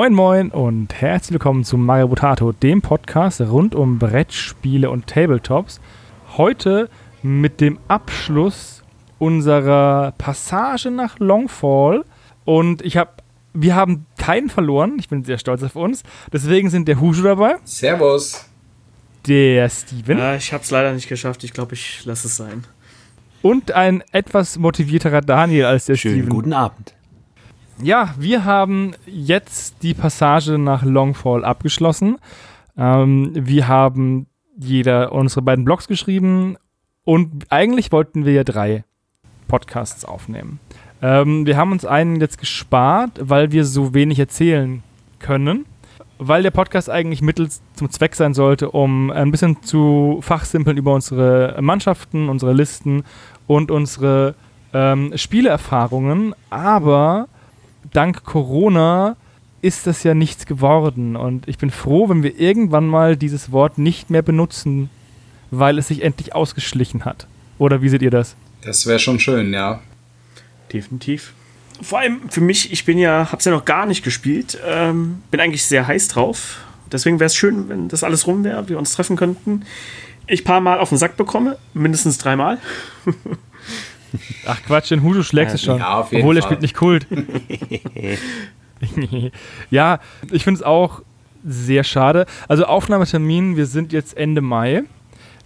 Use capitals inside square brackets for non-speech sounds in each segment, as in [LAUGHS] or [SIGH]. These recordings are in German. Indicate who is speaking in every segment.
Speaker 1: Moin Moin und herzlich willkommen zu Mario Botato, dem Podcast rund um Brettspiele und Tabletops. Heute mit dem Abschluss unserer Passage nach Longfall und ich habe wir haben keinen verloren. Ich bin sehr stolz auf uns. Deswegen sind der Hushu dabei.
Speaker 2: Servus.
Speaker 1: Der Steven.
Speaker 3: Ja, ich habe es leider nicht geschafft. Ich glaube, ich lasse es sein.
Speaker 1: Und ein etwas motivierterer Daniel als der
Speaker 4: Schönen
Speaker 1: Steven.
Speaker 4: guten Abend.
Speaker 1: Ja, wir haben jetzt die Passage nach Longfall abgeschlossen. Ähm, wir haben jeder unsere beiden Blogs geschrieben und eigentlich wollten wir ja drei Podcasts aufnehmen. Ähm, wir haben uns einen jetzt gespart, weil wir so wenig erzählen können. Weil der Podcast eigentlich Mittel zum Zweck sein sollte, um ein bisschen zu fachsimpeln über unsere Mannschaften, unsere Listen und unsere ähm, Spieleerfahrungen. Aber dank Corona ist das ja nichts geworden. Und ich bin froh, wenn wir irgendwann mal dieses Wort nicht mehr benutzen, weil es sich endlich ausgeschlichen hat. Oder wie seht ihr das?
Speaker 2: Das wäre schon schön, ja.
Speaker 3: Definitiv. Vor allem für mich, ich bin ja, hab's ja noch gar nicht gespielt, ähm, bin eigentlich sehr heiß drauf. Deswegen wäre es schön, wenn das alles rum wäre, wir uns treffen könnten. Ich paar Mal auf den Sack bekomme, mindestens dreimal. [LAUGHS]
Speaker 1: Ach Quatsch, den Hudu schlägst du schon.
Speaker 2: Ja,
Speaker 1: obwohl er spielt nicht Kult. [LAUGHS] ja, ich finde es auch sehr schade. Also Aufnahmetermin, wir sind jetzt Ende Mai.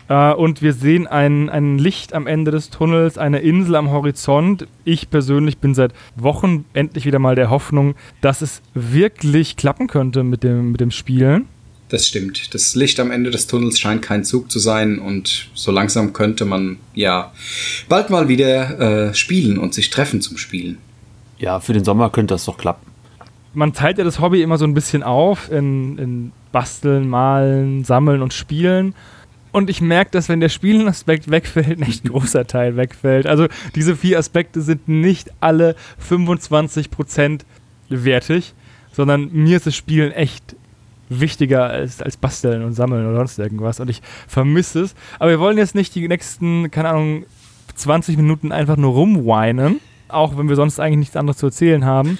Speaker 1: Äh, und wir sehen ein, ein Licht am Ende des Tunnels, eine Insel am Horizont. Ich persönlich bin seit Wochen endlich wieder mal der Hoffnung, dass es wirklich klappen könnte mit dem, mit dem Spielen.
Speaker 2: Das stimmt. Das Licht am Ende des Tunnels scheint kein Zug zu sein und so langsam könnte man ja bald mal wieder äh, spielen und sich treffen zum Spielen.
Speaker 4: Ja, für den Sommer könnte das doch klappen.
Speaker 1: Man teilt ja das Hobby immer so ein bisschen auf in, in Basteln, Malen, Sammeln und Spielen. Und ich merke, dass wenn der Spielenaspekt wegfällt, [LAUGHS] ein echt großer Teil wegfällt. Also diese vier Aspekte sind nicht alle 25% wertig, sondern mir ist das Spielen echt wichtiger als, als Basteln und Sammeln oder sonst irgendwas. Und ich vermisse es. Aber wir wollen jetzt nicht die nächsten, keine Ahnung, 20 Minuten einfach nur rumweinen, auch wenn wir sonst eigentlich nichts anderes zu erzählen haben.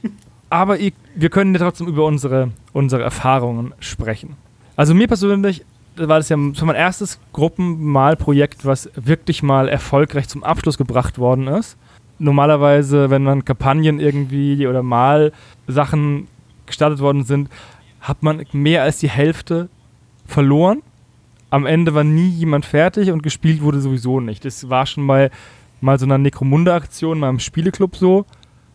Speaker 1: [LAUGHS] Aber ich, wir können ja trotzdem über unsere, unsere Erfahrungen sprechen. Also mir persönlich war das ja so mein erstes Gruppenmalprojekt, was wirklich mal erfolgreich zum Abschluss gebracht worden ist. Normalerweise, wenn dann Kampagnen irgendwie oder Malsachen gestartet worden sind, hat man mehr als die Hälfte verloren. Am Ende war nie jemand fertig und gespielt wurde sowieso nicht. Das war schon mal, mal so eine Necromunda-Aktion mal im Spieleclub so.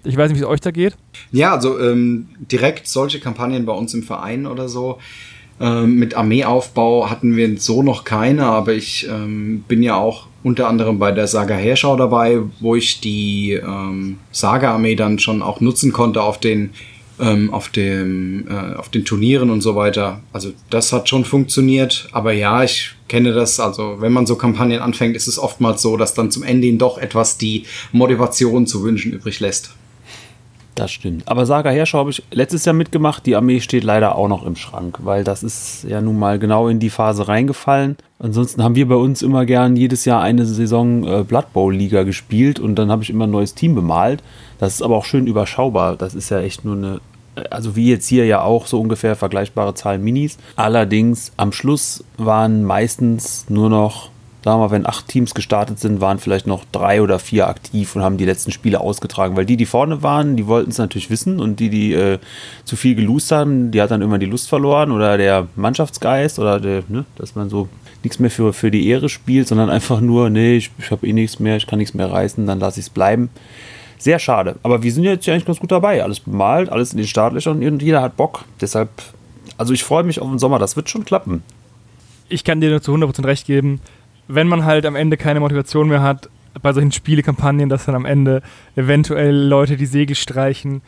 Speaker 1: Ich weiß nicht, wie es euch da geht.
Speaker 2: Ja, also ähm, direkt solche Kampagnen bei uns im Verein oder so. Ähm, mit Armeeaufbau hatten wir so noch keine, aber ich ähm, bin ja auch unter anderem bei der Saga Heerschau dabei, wo ich die ähm, Saga-Armee dann schon auch nutzen konnte auf den ähm, auf dem äh, auf den Turnieren und so weiter. Also das hat schon funktioniert, aber ja, ich kenne das. Also wenn man so Kampagnen anfängt, ist es oftmals so, dass dann zum Ende hin doch etwas die Motivation zu wünschen übrig lässt.
Speaker 4: Das stimmt. Aber Saga Herrscher habe ich letztes Jahr mitgemacht. Die Armee steht leider auch noch im Schrank, weil das ist ja nun mal genau in die Phase reingefallen. Ansonsten haben wir bei uns immer gern jedes Jahr eine Saison äh, Blood Bowl Liga gespielt und dann habe ich immer ein neues Team bemalt. Das ist aber auch schön überschaubar. Das ist ja echt nur eine, also wie jetzt hier ja auch so ungefähr vergleichbare Zahlen Minis. Allerdings am Schluss waren meistens nur noch sagen wir mal, wenn acht Teams gestartet sind, waren vielleicht noch drei oder vier aktiv und haben die letzten Spiele ausgetragen. Weil die, die vorne waren, die wollten es natürlich wissen und die, die äh, zu viel gelost haben, die hat dann immer die Lust verloren oder der Mannschaftsgeist oder der, ne, dass man so nichts mehr für, für die Ehre spielt, sondern einfach nur, nee, ich, ich habe eh nichts mehr, ich kann nichts mehr reißen, dann lasse ich es bleiben. Sehr schade. Aber wir sind jetzt ja eigentlich ganz gut dabei. Alles bemalt, alles in den Startlöchern und jeder hat Bock. Deshalb, also ich freue mich auf den Sommer, das wird schon klappen.
Speaker 1: Ich kann dir nur zu 100% recht geben, wenn man halt am Ende keine Motivation mehr hat, bei solchen Spielekampagnen, dass dann am Ende eventuell Leute die Segel streichen,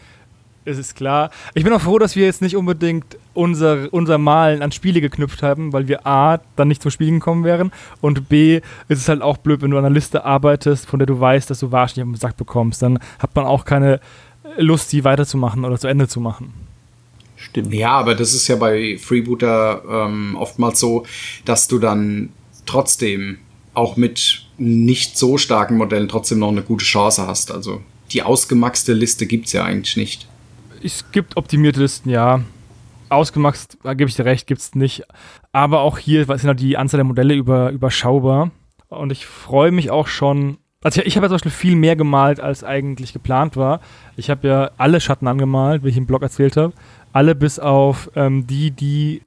Speaker 1: ist es klar. Ich bin auch froh, dass wir jetzt nicht unbedingt unser, unser Malen an Spiele geknüpft haben, weil wir A, dann nicht zum Spielen gekommen wären und B, ist es halt auch blöd, wenn du an einer Liste arbeitest, von der du weißt, dass du wahrscheinlich auf den Sack bekommst. Dann hat man auch keine Lust, sie weiterzumachen oder zu Ende zu machen.
Speaker 4: Stimmt.
Speaker 2: Ja, aber das ist ja bei Freebooter ähm, oftmals so, dass du dann trotzdem auch mit nicht so starken Modellen trotzdem noch eine gute Chance hast. Also die ausgemaxte Liste gibt's ja eigentlich nicht.
Speaker 1: Es gibt optimierte Listen, ja. Ausgemacht, da gebe ich dir recht, gibt es nicht. Aber auch hier sind halt die Anzahl der Modelle über, überschaubar. Und ich freue mich auch schon. Also ich habe ja zum Beispiel viel mehr gemalt, als eigentlich geplant war. Ich habe ja alle Schatten angemalt, wie ich im Blog erzählt habe. Alle bis auf ähm, die, die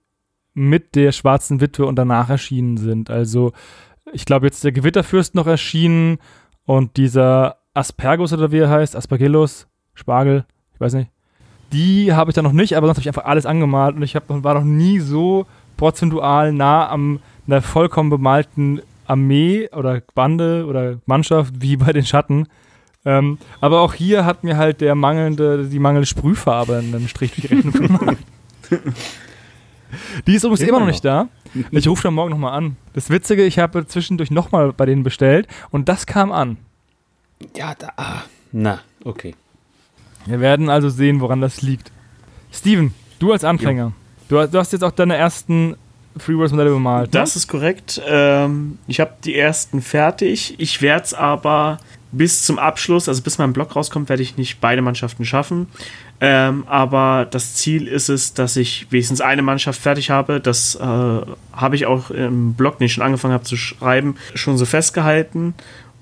Speaker 1: mit der schwarzen Witwe und danach erschienen sind. Also ich glaube jetzt der Gewitterfürst noch erschienen und dieser Aspergus oder wie er heißt, Aspergillus, Spargel, ich weiß nicht. Die habe ich da noch nicht, aber sonst habe ich einfach alles angemalt und ich hab, war noch nie so prozentual nah am einer vollkommen bemalten Armee oder Bande oder Mannschaft wie bei den Schatten. Ähm, aber auch hier hat mir halt der mangelnde, die mangelnde Sprühfarbe einen Strich durch die Rechnung gemacht. [LAUGHS] die ist übrigens immer noch nicht da. Ich rufe dann morgen nochmal an. Das Witzige, ich habe zwischendurch nochmal bei denen bestellt und das kam an.
Speaker 4: Ja, da. Ah, na, okay.
Speaker 1: Wir werden also sehen, woran das liegt. Steven, du als Anfänger, du, du, hast jetzt auch deine ersten Freewords-Modelle bemalt.
Speaker 3: Ne? Das ist korrekt. Ähm, ich habe die ersten fertig. Ich werde es aber bis zum Abschluss, also bis mein Block rauskommt, werde ich nicht beide Mannschaften schaffen. Ähm, aber das Ziel ist es, dass ich wenigstens eine Mannschaft fertig habe. Das äh, habe ich auch im Blog, den ich schon angefangen habe zu schreiben, schon so festgehalten.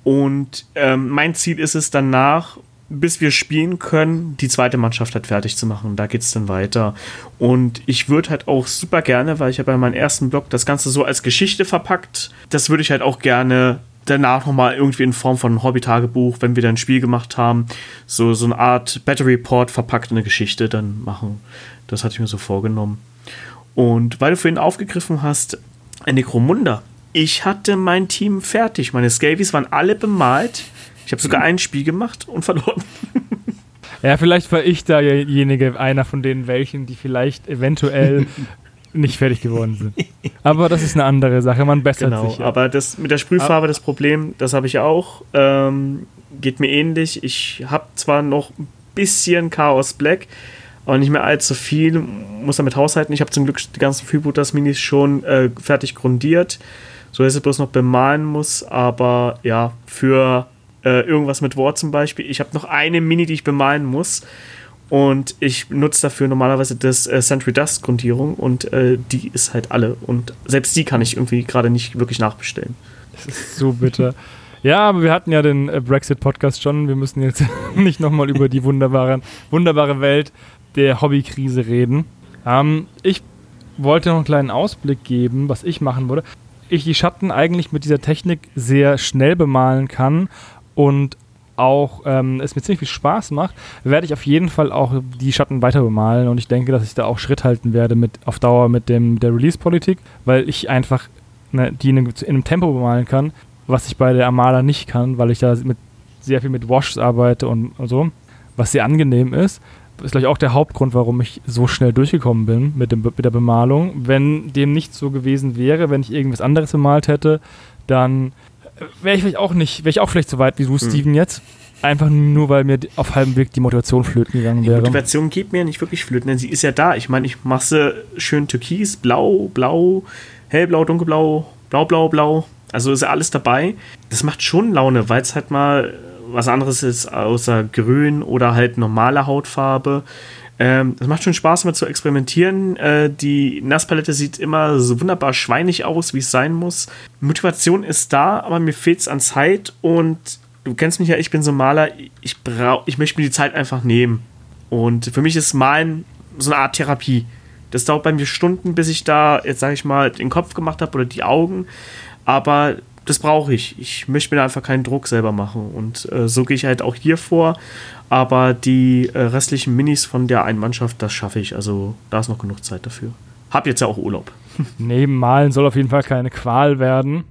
Speaker 3: Und ähm, mein Ziel ist es danach, bis wir spielen können, die zweite Mannschaft halt fertig zu machen. Da geht es dann weiter. Und ich würde halt auch super gerne, weil ich habe ja meinen ersten Blog das Ganze so als Geschichte verpackt, das würde ich halt auch gerne danach nochmal irgendwie in Form von Hobby-Tagebuch, wenn wir dann ein Spiel gemacht haben, so, so eine Art Battery Report verpackt in eine Geschichte dann machen. Das hatte ich mir so vorgenommen. Und weil du vorhin aufgegriffen hast, Necromunda. Ich hatte mein Team fertig. Meine Scavies waren alle bemalt. Ich habe sogar ein Spiel gemacht und verloren.
Speaker 1: Ja, vielleicht war ich da derjenige, einer von den welchen, die vielleicht eventuell [LAUGHS] nicht fertig geworden sind. [LAUGHS] Aber das ist eine andere Sache, man bessert
Speaker 3: genau,
Speaker 1: sich. Ja.
Speaker 3: Aber das mit der Sprühfarbe, das Problem, das habe ich auch. Ähm, geht mir ähnlich. Ich habe zwar noch ein bisschen Chaos Black, aber nicht mehr allzu viel. Muss damit haushalten. Ich habe zum Glück die ganzen Freebooters Minis schon äh, fertig grundiert, so dass ich bloß noch bemalen muss. Aber ja, für äh, irgendwas mit Wort zum Beispiel. Ich habe noch eine Mini, die ich bemalen muss. Und ich nutze dafür normalerweise das äh, Sentry Dust Grundierung und äh, die ist halt alle. Und selbst die kann ich irgendwie gerade nicht wirklich nachbestellen.
Speaker 1: Das ist so bitter. ja, aber wir hatten ja den äh, Brexit-Podcast schon. Wir müssen jetzt [LAUGHS] nicht nochmal über die wunderbare, wunderbare Welt der Hobbykrise reden. Ähm, ich wollte noch einen kleinen Ausblick geben, was ich machen würde. Ich die Schatten eigentlich mit dieser Technik sehr schnell bemalen kann und auch ähm, es mir ziemlich viel Spaß macht, werde ich auf jeden Fall auch die Schatten weiter bemalen und ich denke, dass ich da auch Schritt halten werde mit auf Dauer mit dem der Release-Politik, weil ich einfach ne, die in einem, in einem, Tempo bemalen kann, was ich bei der Armada nicht kann, weil ich da mit sehr viel mit Washs arbeite und, und so, was sehr angenehm ist. Das ist gleich auch der Hauptgrund, warum ich so schnell durchgekommen bin mit, dem, mit der Bemalung. Wenn dem nicht so gewesen wäre, wenn ich irgendwas anderes bemalt hätte, dann wäre ich vielleicht auch nicht, wäre ich auch vielleicht so weit wie du, hm. Steven, jetzt. Einfach nur, weil mir auf halbem Weg die Motivation flöten gegangen wäre.
Speaker 3: Die Motivation geht mir nicht wirklich flöten, denn sie ist ja da. Ich meine, ich mache sie schön türkis, blau, blau, hellblau, dunkelblau, blau, blau, blau. Also ist ja alles dabei. Das macht schon Laune, weil es halt mal was anderes ist außer grün oder halt normale Hautfarbe. Ähm, es macht schon Spaß, damit zu experimentieren. Äh, die Nasspalette sieht immer so wunderbar schweinig aus, wie es sein muss. Motivation ist da, aber mir fehlt es an Zeit und du kennst mich ja, ich bin so ein Maler, ich, brauch, ich möchte mir die Zeit einfach nehmen. Und für mich ist Malen so eine Art Therapie. Das dauert bei mir Stunden, bis ich da, jetzt sage ich mal, den Kopf gemacht habe oder die Augen. Aber das brauche ich. Ich möchte mir da einfach keinen Druck selber machen. Und äh, so gehe ich halt auch hier vor. Aber die äh, restlichen Minis von der einen Mannschaft, das schaffe ich. Also da ist noch genug Zeit dafür. Hab jetzt ja auch Urlaub. [LAUGHS]
Speaker 1: Neben Malen soll auf jeden Fall keine Qual werden.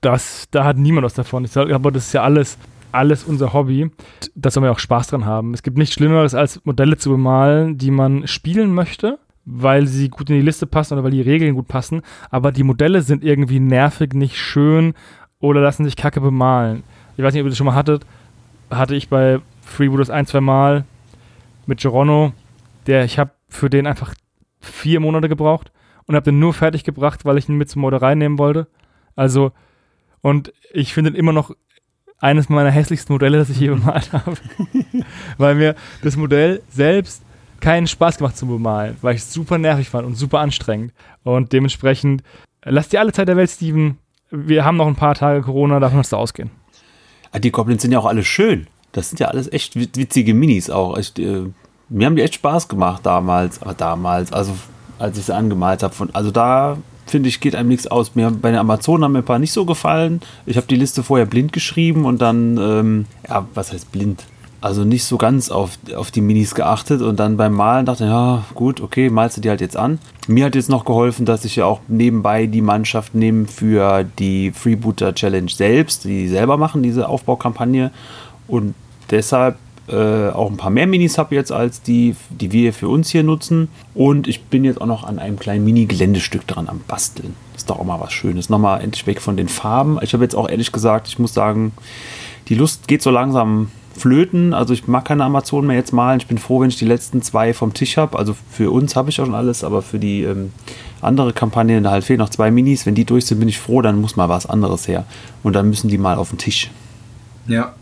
Speaker 1: Das, da hat niemand was davon. Ich sag, aber das ist ja alles, alles unser Hobby. Da soll man ja auch Spaß dran haben. Es gibt nichts Schlimmeres, als Modelle zu bemalen, die man spielen möchte, weil sie gut in die Liste passen oder weil die Regeln gut passen. Aber die Modelle sind irgendwie nervig, nicht schön oder lassen sich kacke bemalen. Ich weiß nicht, ob ihr das schon mal hattet. Hatte ich bei Freebooters ein, zwei Mal mit Gerono. Der, ich habe für den einfach vier Monate gebraucht und habe den nur fertig gebracht, weil ich ihn mit zum Modell nehmen wollte. Also, und ich finde immer noch eines meiner hässlichsten Modelle, das ich je bemalt habe. [LAUGHS] weil mir das Modell selbst keinen Spaß gemacht zu bemalen, weil ich es super nervig fand und super anstrengend. Und dementsprechend, äh, lass dir alle Zeit der Welt, Steven. Wir haben noch ein paar Tage Corona, davon musst du ausgehen.
Speaker 4: Ah, Die Goblins sind ja auch alle schön. Das sind ja alles echt wit- witzige Minis auch. Ich, äh, mir haben die echt Spaß gemacht damals. Aber damals, also als ich sie angemalt habe. Also da finde ich, geht einem nichts aus. Mir bei den Amazonen haben mir ein paar nicht so gefallen. Ich habe die Liste vorher blind geschrieben und dann, ähm, ja, was heißt blind? Also nicht so ganz auf, auf die Minis geachtet und dann beim Malen dachte ich, ja, gut, okay, malst du die halt jetzt an. Mir hat jetzt noch geholfen, dass ich ja auch nebenbei die Mannschaft nehme für die Freebooter Challenge selbst, die selber machen, diese Aufbaukampagne. Und deshalb äh, auch ein paar mehr Minis habe jetzt als die, die wir für uns hier nutzen. Und ich bin jetzt auch noch an einem kleinen Mini-Geländestück dran am Basteln. Ist doch auch mal was Schönes. Nochmal endlich weg von den Farben. Ich habe jetzt auch ehrlich gesagt, ich muss sagen, die Lust geht so langsam flöten. Also ich mag keine Amazonen mehr jetzt malen. Ich bin froh, wenn ich die letzten zwei vom Tisch habe. Also für uns habe ich auch schon alles, aber für die ähm, andere Kampagne, da halt fehlen noch zwei Minis. Wenn die durch sind, bin ich froh, dann muss mal was anderes her. Und dann müssen die mal auf den Tisch.
Speaker 2: Ja,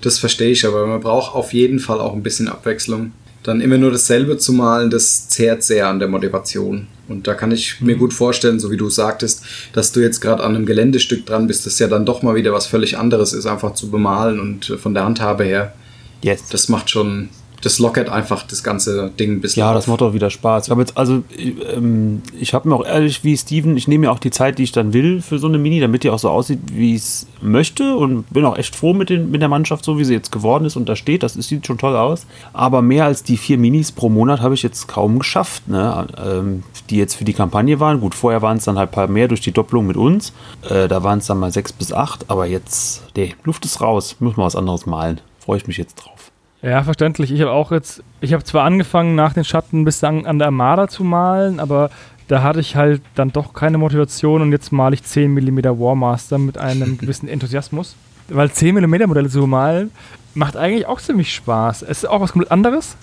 Speaker 2: das verstehe ich, aber man braucht auf jeden Fall auch ein bisschen Abwechslung. Dann immer nur dasselbe zu malen, das zehrt sehr an der Motivation. Und da kann ich mir gut vorstellen, so wie du sagtest, dass du jetzt gerade an einem Geländestück dran bist, das ja dann doch mal wieder was völlig anderes ist, einfach zu bemalen und äh, von der Handhabe her.
Speaker 4: Yes.
Speaker 2: Das macht schon, das lockert einfach das ganze Ding ein bisschen.
Speaker 4: Ja,
Speaker 2: auf.
Speaker 4: das macht auch wieder Spaß. Ich habe jetzt, also, ich, ähm, ich habe mir auch ehrlich wie Steven, ich nehme mir auch die Zeit, die ich dann will für so eine Mini, damit die auch so aussieht, wie ich es möchte und bin auch echt froh mit, den, mit der Mannschaft, so wie sie jetzt geworden ist und da steht. Das sieht schon toll aus. Aber mehr als die vier Minis pro Monat habe ich jetzt kaum geschafft, ne? ähm, die jetzt für die Kampagne waren. Gut, vorher waren es dann halt ein paar mehr durch die Doppelung mit uns. Äh, da waren es dann mal sechs bis acht, aber jetzt, nee, Luft ist raus. Muss mal was anderes malen. Freue ich mich jetzt drauf.
Speaker 1: Ja, verständlich. Ich habe auch jetzt, ich habe zwar angefangen, nach den Schatten bis an, an der Armada zu malen, aber da hatte ich halt dann doch keine Motivation und jetzt male ich 10 mm Warmaster mit einem [LAUGHS] gewissen Enthusiasmus. Weil 10 mm Modelle zu malen macht eigentlich auch ziemlich Spaß. Es ist auch was komplett anderes,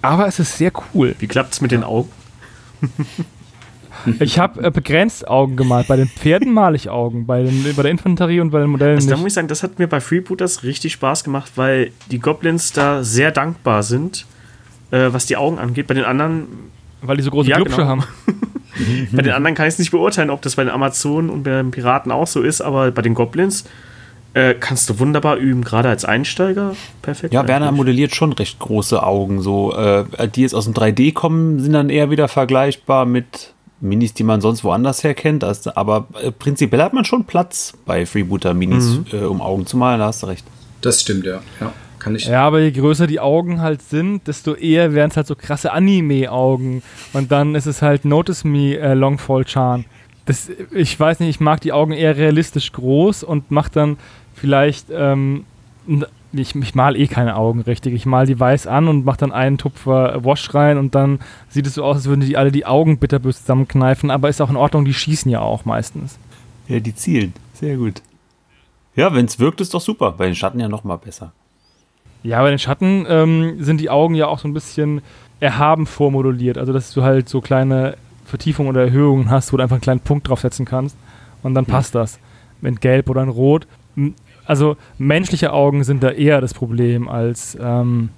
Speaker 1: aber es ist sehr cool.
Speaker 3: Wie klappt es mit den Augen? [LAUGHS] [LAUGHS]
Speaker 1: Ich habe äh, begrenzt Augen gemalt. Bei den Pferden male ich Augen, bei, den, bei der Infanterie und bei den Modellen
Speaker 3: Also da
Speaker 1: nicht.
Speaker 3: muss ich sagen, das hat mir bei Freebooters richtig Spaß gemacht, weil die Goblins da sehr dankbar sind, äh, was die Augen angeht. Bei den anderen,
Speaker 1: Weil die so große
Speaker 3: Ja,
Speaker 1: Glubsche
Speaker 3: genau.
Speaker 1: haben. [LAUGHS]
Speaker 3: bei den anderen kann ich es nicht beurteilen, ob das bei den Amazonen und bei den Piraten auch so ist, aber bei den Goblins äh, kannst du wunderbar üben, gerade als Einsteiger. Perfekt.
Speaker 4: Ja, Werner
Speaker 3: eigentlich.
Speaker 4: modelliert schon recht große Augen. So, äh, die jetzt aus dem 3D kommen, sind dann eher wieder vergleichbar mit Minis, die man sonst woanders her kennt. Also, aber äh, prinzipiell hat man schon Platz bei Freebooter-Minis, äh, um Augen zu malen, da hast du recht.
Speaker 2: Das stimmt, ja. ja kann ich.
Speaker 1: Ja, aber je größer die Augen halt sind, desto eher werden es halt so krasse Anime-Augen. Und dann ist es halt Notice Me äh, Longfall Chan. Das, ich weiß nicht, ich mag die Augen eher realistisch groß und mach dann vielleicht, ähm, ich, ich mal eh keine Augen richtig. Ich mal die weiß an und mach dann einen Tupfer Wash rein und dann sieht es so aus, als würden die alle die Augen bitterböse zusammenkneifen. Aber ist auch in Ordnung, die schießen ja auch meistens.
Speaker 4: Ja, die zielen. Sehr gut. Ja, wenn es wirkt, ist doch super. Bei den Schatten ja noch mal besser.
Speaker 1: Ja, bei den Schatten ähm, sind die Augen ja auch so ein bisschen erhaben vormoduliert. Also, dass du halt so kleine Vertiefungen oder Erhöhungen hast, wo du einfach einen kleinen Punkt draufsetzen kannst. Und dann passt das. In Gelb oder in Rot. Also, menschliche Augen sind da eher das Problem als, ähm,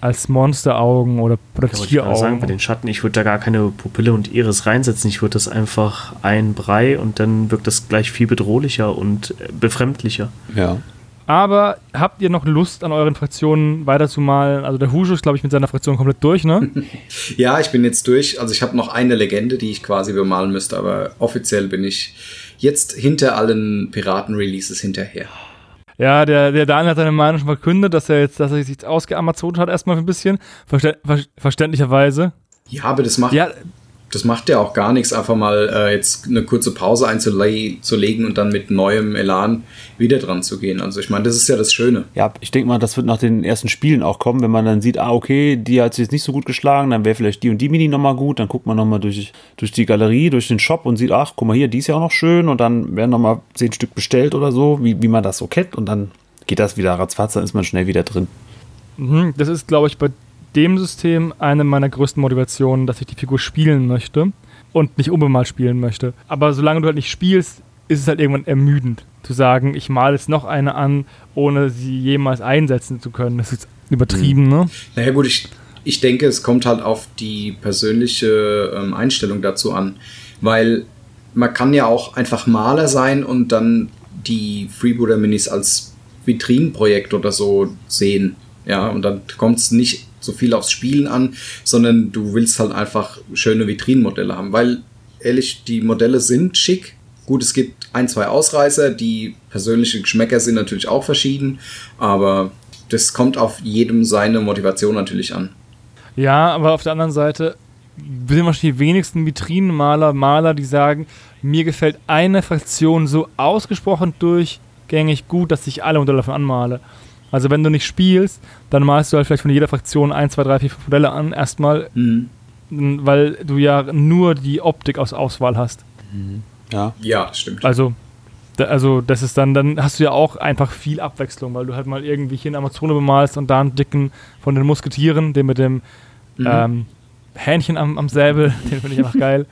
Speaker 1: als Monsteraugen oder, oder
Speaker 3: Ja, wollte ich sagen, bei
Speaker 1: Tieraugen.
Speaker 3: den Schatten, ich würde da gar keine Pupille und Iris reinsetzen. Ich würde das einfach ein Brei und dann wirkt das gleich viel bedrohlicher und äh, befremdlicher.
Speaker 4: Ja.
Speaker 1: Aber habt ihr noch Lust, an euren Fraktionen weiterzumalen? Also, der Hushu ist, glaube ich, mit seiner Fraktion komplett durch, ne? [LAUGHS]
Speaker 2: Ja, ich bin jetzt durch. Also ich habe noch eine Legende, die ich quasi bemalen müsste, aber offiziell bin ich jetzt hinter allen Piraten-Releases hinterher.
Speaker 1: Ja, der, der Daniel hat seine Meinung schon verkündet, dass er jetzt, dass er sich jetzt ausgeamazont hat, erstmal für ein bisschen. Verste ver verständlicherweise.
Speaker 2: Ja, aber das macht,
Speaker 1: Ja,
Speaker 2: das macht ja auch gar nichts, einfach mal äh, jetzt eine kurze Pause einzulegen und dann mit neuem Elan wieder dran zu gehen. Also ich meine, das ist ja das Schöne.
Speaker 4: Ja, ich denke mal, das wird nach den ersten Spielen auch kommen, wenn man dann sieht, ah, okay, die hat sich jetzt nicht so gut geschlagen, dann wäre vielleicht die und die Mini nochmal gut, dann guckt man nochmal durch, durch die Galerie, durch den Shop und sieht, ach, guck mal hier, die ist ja auch noch schön und dann werden nochmal zehn Stück bestellt oder so, wie, wie man das so kennt und dann geht das wieder ratzfatz, dann ist man schnell wieder drin.
Speaker 1: Mhm, Das ist, glaube ich, bei dem System eine meiner größten Motivationen, dass ich die Figur spielen möchte und nicht unbemalt spielen möchte. Aber solange du halt nicht spielst, ist es halt irgendwann ermüdend zu sagen, ich male jetzt noch eine an, ohne sie jemals einsetzen zu können. Das ist übertrieben, ne?
Speaker 2: Naja gut, ich, ich denke, es kommt halt auf die persönliche ähm, Einstellung dazu an, weil man kann ja auch einfach Maler sein und dann die Freebooter Minis als Vitrinenprojekt oder so sehen. Ja, und dann kommt es nicht so viel aufs Spielen an, sondern du willst halt einfach schöne Vitrinenmodelle haben, weil ehrlich, die Modelle sind schick. Gut, es gibt ein, zwei Ausreißer, die persönlichen Geschmäcker sind natürlich auch verschieden, aber das kommt auf jedem seine Motivation natürlich an.
Speaker 1: Ja, aber auf der anderen Seite sind wahrscheinlich die wenigsten Vitrinenmaler, Maler, die sagen, mir gefällt eine Fraktion so ausgesprochen durchgängig gut, dass ich alle Modelle davon anmale. Also wenn du nicht spielst, dann malst du halt vielleicht von jeder Fraktion 1, 2, 3, 4, 5 Modelle an, erstmal,
Speaker 2: Mhm.
Speaker 1: weil du ja nur die Optik aus Auswahl hast.
Speaker 4: Ja.
Speaker 2: Ja, das stimmt.
Speaker 1: Also, da, also das ist dann, dann hast du ja auch einfach viel Abwechslung, weil du halt mal irgendwie hier in Amazone bemalst und da einen dicken von den Musketieren, den mit dem
Speaker 2: Mhm.
Speaker 1: ähm, Hähnchen am, am Säbel, [LAUGHS] den finde ich einfach geil.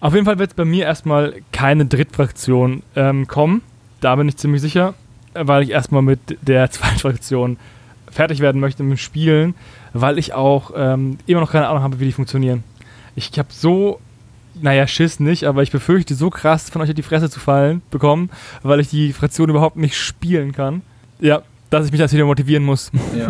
Speaker 1: Auf jeden Fall wird es bei mir erstmal keine Drittfraktion ähm, kommen. Da bin ich ziemlich sicher, weil ich erstmal mit der [LAUGHS] Zweitfraktion fertig werden möchte mit dem Spielen, weil ich auch ähm, immer noch keine Ahnung habe, wie die funktionieren. Ich habe so, naja, Schiss nicht, aber ich befürchte so krass von euch auf die Fresse zu fallen bekommen, weil ich die Fraktion überhaupt nicht spielen kann. Ja, dass ich mich das wieder motivieren muss.
Speaker 2: Ja.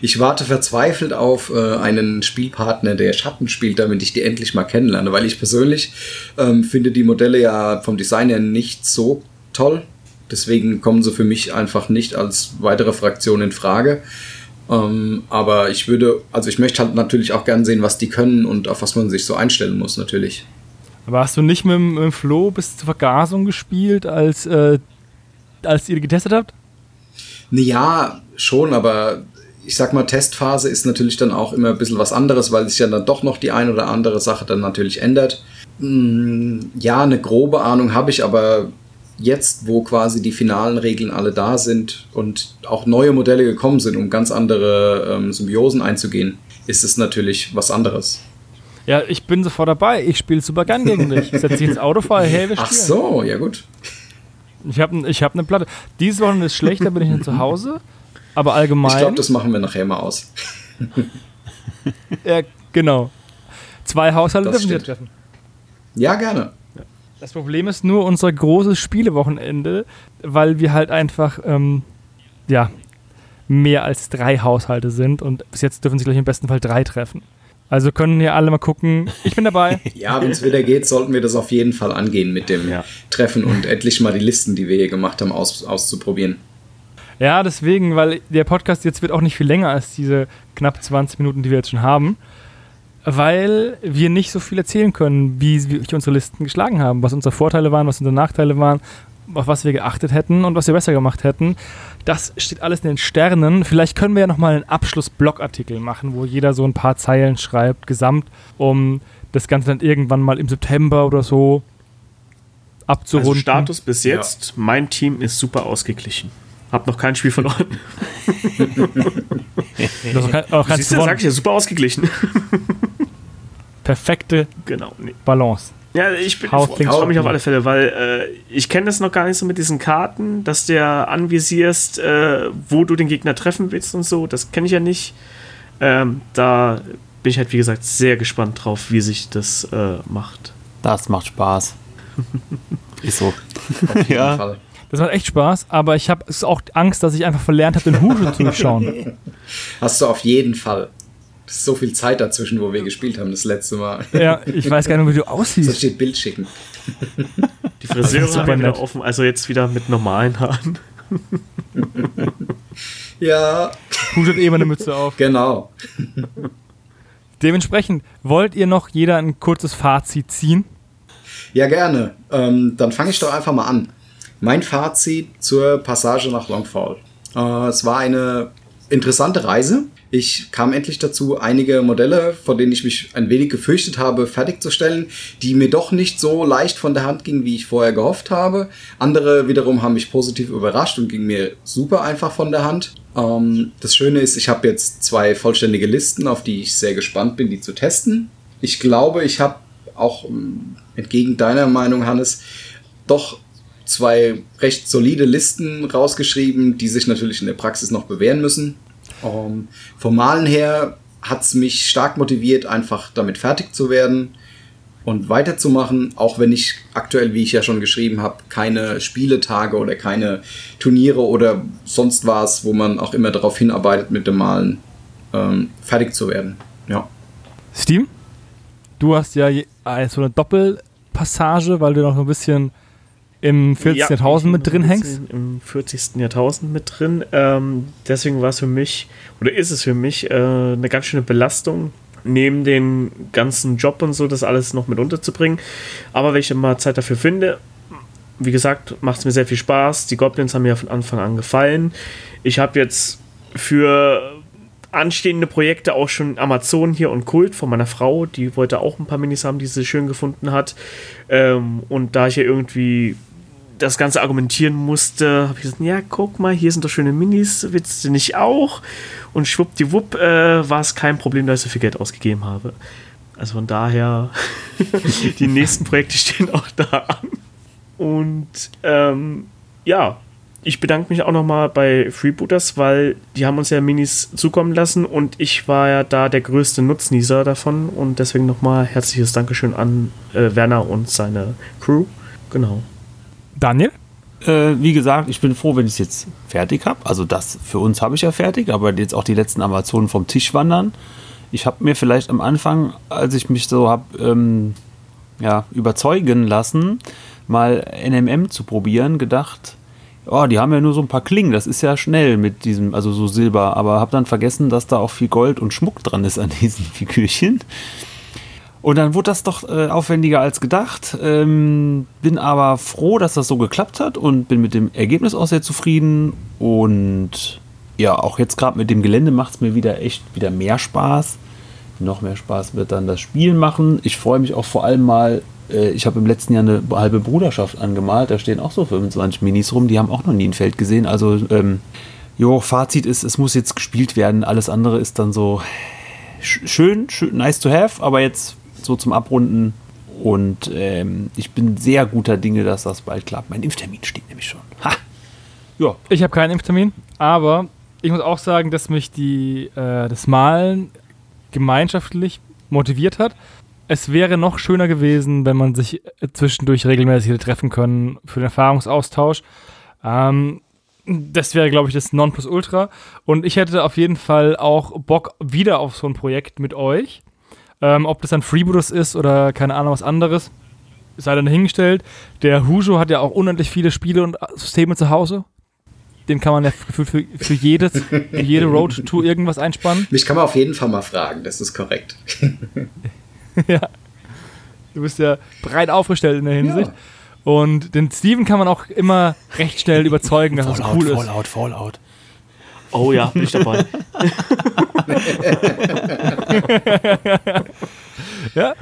Speaker 2: Ich warte verzweifelt auf äh, einen Spielpartner, der Schatten spielt, damit ich die endlich mal kennenlerne, weil ich persönlich ähm, finde die Modelle ja vom Design her nicht so toll. Deswegen kommen sie für mich einfach nicht als weitere Fraktion in Frage. Ähm, aber ich würde, also ich möchte halt natürlich auch gern sehen, was die können und auf was man sich so einstellen muss, natürlich.
Speaker 1: Aber hast du nicht mit, dem- mit dem Flo bis zur Vergasung gespielt, als, äh, als ihr getestet habt?
Speaker 2: Ja, schon, aber ich sag mal, Testphase ist natürlich dann auch immer ein bisschen was anderes, weil sich ja dann doch noch die ein oder andere Sache dann natürlich ändert. Mm, Ja, eine grobe Ahnung habe ich, aber jetzt, wo quasi die finalen Regeln alle da sind und auch neue Modelle gekommen sind, um ganz andere ähm, Symbiosen einzugehen, ist es natürlich was anderes.
Speaker 1: Ja, ich bin sofort dabei. Ich spiele super gern gegen dich. [LAUGHS] Ich setze dich ins Auto, fahre, hey, wir
Speaker 2: Ach
Speaker 1: spielen.
Speaker 2: so, ja gut.
Speaker 1: Ich habe ich hab eine Platte. Dieses Wochenende ist schlecht, da bin ich nicht zu [LAUGHS] Hause. Aber allgemein.
Speaker 2: Ich glaube, das machen wir nachher mal aus. [LAUGHS]
Speaker 1: ja, genau. Zwei Haushalte dürfen wir treffen.
Speaker 2: Ja, gerne.
Speaker 1: Das Problem ist nur unser großes Spielewochenende, weil wir halt einfach, ähm, ja, mehr als drei Haushalte sind und bis jetzt dürfen sich gleich im besten Fall drei treffen. Also können hier alle mal gucken. Ich bin dabei. [LAUGHS]
Speaker 2: Ja, wenn es wieder geht, sollten wir das auf jeden Fall angehen mit dem
Speaker 3: Ja.
Speaker 2: Treffen und endlich mal die Listen, die wir hier gemacht haben, aus, auszuprobieren.
Speaker 1: Ja, deswegen, weil der Podcast jetzt wird auch nicht viel länger als diese knapp 20 Minuten, die wir jetzt schon haben, weil wir nicht so viel erzählen können, wie wir unsere Listen geschlagen haben, was unsere Vorteile waren, was unsere Nachteile waren, auf was wir geachtet hätten und was wir besser gemacht hätten. Das steht alles in den Sternen. Vielleicht können wir ja nochmal einen Abschluss-Blogartikel machen, wo jeder so ein paar Zeilen schreibt, gesamt, um das Ganze dann irgendwann mal im September oder so abzurunden.
Speaker 3: Also Status bis jetzt, mein Team ist super ausgeglichen. Hab noch kein Spiel verloren. [LAUGHS]
Speaker 1: Du hast auch kein, auch keins
Speaker 3: Siehst du, sag ich ja, super ausgeglichen. [LAUGHS]
Speaker 1: Perfekte
Speaker 3: genau. Nee.
Speaker 1: Balance.
Speaker 3: Ja, ich bin freue mich auf alle Fälle, weil äh, ich kenne das noch gar nicht so mit diesen Karten, dass du ja anvisierst, äh, wo du den Gegner treffen willst und so. Das kenne ich ja nicht. Ähm, da bin ich halt, wie gesagt, sehr gespannt drauf, wie sich das äh, macht.
Speaker 4: Das macht Spaß. [LAUGHS] Ist so.
Speaker 2: Auf jeden
Speaker 4: Ja.
Speaker 2: Fall.
Speaker 1: Das macht echt Spaß, aber ich habe auch Angst, dass ich einfach verlernt habe, den Husche zu schauen. [LAUGHS]
Speaker 2: Hast du auf jeden Fall. Es ist so viel Zeit dazwischen, wo wir gespielt haben, das letzte Mal.
Speaker 1: Ja, ich weiß gar nicht, wie du
Speaker 2: So
Speaker 1: aussiehst.
Speaker 2: steht Bild schicken. [LAUGHS]
Speaker 3: Die Friseure ja wieder
Speaker 1: nett.
Speaker 3: offen, also jetzt wieder mit normalen Haaren. [LAUGHS]
Speaker 2: Ja,
Speaker 1: hat eh immer eine Mütze auf.
Speaker 2: genau.
Speaker 1: Dementsprechend, wollt ihr noch jeder ein kurzes Fazit ziehen?
Speaker 2: Ja, gerne. Ähm, dann fange ich doch einfach mal an. Mein Fazit zur Passage nach Longfall. Äh, es war eine interessante Reise. Ich kam endlich dazu, einige Modelle, vor denen ich mich ein wenig gefürchtet habe, fertigzustellen, die mir doch nicht so leicht von der Hand gingen, wie ich vorher gehofft habe. Andere wiederum haben mich positiv überrascht und gingen mir super einfach von der Hand. Ähm, das Schöne ist, ich habe jetzt zwei vollständige Listen, auf die ich sehr gespannt bin, die zu testen. Ich glaube, ich habe auch ähm, entgegen deiner Meinung, Hannes, doch zwei recht solide Listen rausgeschrieben, die sich natürlich in der Praxis noch bewähren müssen. Ähm, vom Malen her hat es mich stark motiviert, einfach damit fertig zu werden und weiterzumachen, auch wenn ich aktuell, wie ich ja schon geschrieben habe, keine Spieletage oder keine Turniere oder sonst was, wo man auch immer darauf hinarbeitet, mit dem Malen ähm, fertig zu werden. Ja.
Speaker 1: Steam, du hast ja so eine Doppelpassage, weil du noch ein bisschen im 40. Ja, Jahrtausend mit drin hängst?
Speaker 3: Im 40. Jahrtausend mit drin. Ähm, deswegen war es für mich, oder ist es für mich, äh, eine ganz schöne Belastung, neben den ganzen Job und so, das alles noch mit unterzubringen. Aber wenn ich mal Zeit dafür finde, wie gesagt, macht es mir sehr viel Spaß. Die Goblins haben mir von Anfang an gefallen. Ich habe jetzt für anstehende Projekte auch schon Amazon hier und Kult von meiner Frau. Die wollte auch ein paar Minis haben, die sie schön gefunden hat. Ähm, und da ich ja irgendwie das Ganze argumentieren musste, habe ich gesagt, ja, guck mal, hier sind doch schöne Minis, willst du nicht auch? Und schwuppdiwupp äh, war es kein Problem, dass ich so viel Geld ausgegeben habe. Also von daher, [LAUGHS] die nächsten Projekte stehen auch da an. Und ähm, ja, ich bedanke mich auch nochmal bei Freebooters, weil die haben uns ja Minis zukommen lassen und ich war ja da der größte Nutznießer davon und deswegen nochmal herzliches Dankeschön an äh, Werner und seine Crew. Genau.
Speaker 1: Daniel?
Speaker 4: Äh, wie gesagt, ich bin froh, wenn ich es jetzt fertig habe. Also das für uns habe ich ja fertig, aber jetzt auch die letzten Amazonen vom Tisch wandern. Ich habe mir vielleicht am Anfang, als ich mich so habe ähm, ja, überzeugen lassen, mal NMM zu probieren, gedacht, oh, die haben ja nur so ein paar Klingen, das ist ja schnell mit diesem, also so Silber, aber habe dann vergessen, dass da auch viel Gold und Schmuck dran ist an diesen [LAUGHS] Figürchen. Und dann wurde das doch äh, aufwendiger als gedacht. Ähm, bin aber froh, dass das so geklappt hat und bin mit dem Ergebnis auch sehr zufrieden. Und ja, auch jetzt gerade mit dem Gelände macht es mir wieder echt wieder mehr Spaß. Noch mehr Spaß wird dann das Spiel machen. Ich freue mich auch vor allem mal. Äh, ich habe im letzten Jahr eine halbe Bruderschaft angemalt. Da stehen auch so 25 Minis rum. Die haben auch noch nie ein Feld gesehen. Also, ähm, jo, Fazit ist, es muss jetzt gespielt werden. Alles andere ist dann so schön, schön nice to have. Aber jetzt so zum Abrunden. Und ähm, ich bin sehr guter Dinge, dass das bald klappt. Mein Impftermin steht nämlich schon. Ha!
Speaker 1: Ja. Ich habe keinen Impftermin, aber ich muss auch sagen, dass mich die, äh, das Malen gemeinschaftlich motiviert hat. Es wäre noch schöner gewesen, wenn man sich zwischendurch regelmäßig hätte treffen können für den Erfahrungsaustausch. Ähm, das wäre, glaube ich, das Nonplusultra. Und ich hätte auf jeden Fall auch Bock wieder auf so ein Projekt mit euch. Ähm, ob das dann Freebooters ist oder keine Ahnung was anderes, sei dann hingestellt. Der Hujo hat ja auch unendlich viele Spiele und Systeme zu Hause. Den kann man ja für, für, für, jedes, für jede Road Tour irgendwas einspannen.
Speaker 2: Mich kann man auf jeden Fall mal fragen, das ist korrekt. [LAUGHS]
Speaker 1: ja. Du bist ja breit aufgestellt in der Hinsicht. Ja. Und den Steven kann man auch immer recht schnell überzeugen, dass Fallout, es cool
Speaker 4: ist. Fallout, Fallout.
Speaker 3: Oh ja, bin ich dabei. [LAUGHS]
Speaker 1: ja.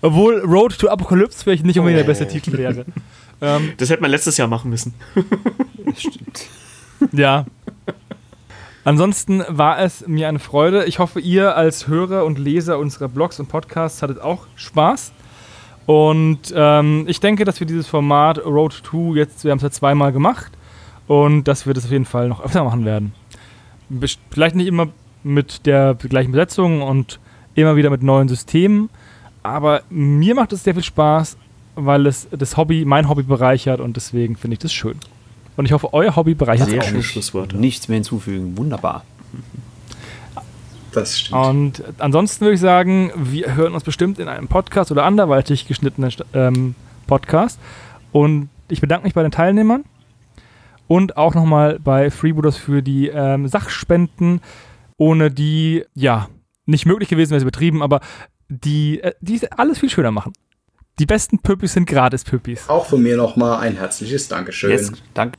Speaker 1: Obwohl Road to Apocalypse vielleicht nicht unbedingt oh. der beste Titel wäre.
Speaker 3: Ähm, das hätte man letztes Jahr machen müssen.
Speaker 1: stimmt. Ja. Ansonsten war es mir eine Freude. Ich hoffe, ihr als Hörer und Leser unserer Blogs und Podcasts hattet auch Spaß. Und ähm, ich denke, dass wir dieses Format Road 2 jetzt, wir haben es ja zweimal gemacht und dass wir das auf jeden Fall noch öfter machen werden vielleicht nicht immer mit der gleichen Besetzung und immer wieder mit neuen Systemen, aber mir macht es sehr viel Spaß, weil es das Hobby, mein Hobby bereichert und deswegen finde ich das schön. Und ich hoffe, euer Hobby bereichert
Speaker 4: sehr
Speaker 1: auch.
Speaker 4: Schöne Schlussworte. Nichts mehr hinzufügen. Wunderbar.
Speaker 1: Das stimmt. Und ansonsten würde ich sagen, wir hören uns bestimmt in einem Podcast oder anderweitig geschnittenen ähm, Podcast. Und ich bedanke mich bei den Teilnehmern und auch nochmal bei Freebooters für die ähm, Sachspenden, ohne die, ja, nicht möglich gewesen wäre, es übertrieben, aber die, äh, die alles viel schöner machen. Die besten Pöppis sind gratis Pöppis.
Speaker 2: Auch von mir nochmal ein herzliches Dankeschön. Yes,
Speaker 4: danke.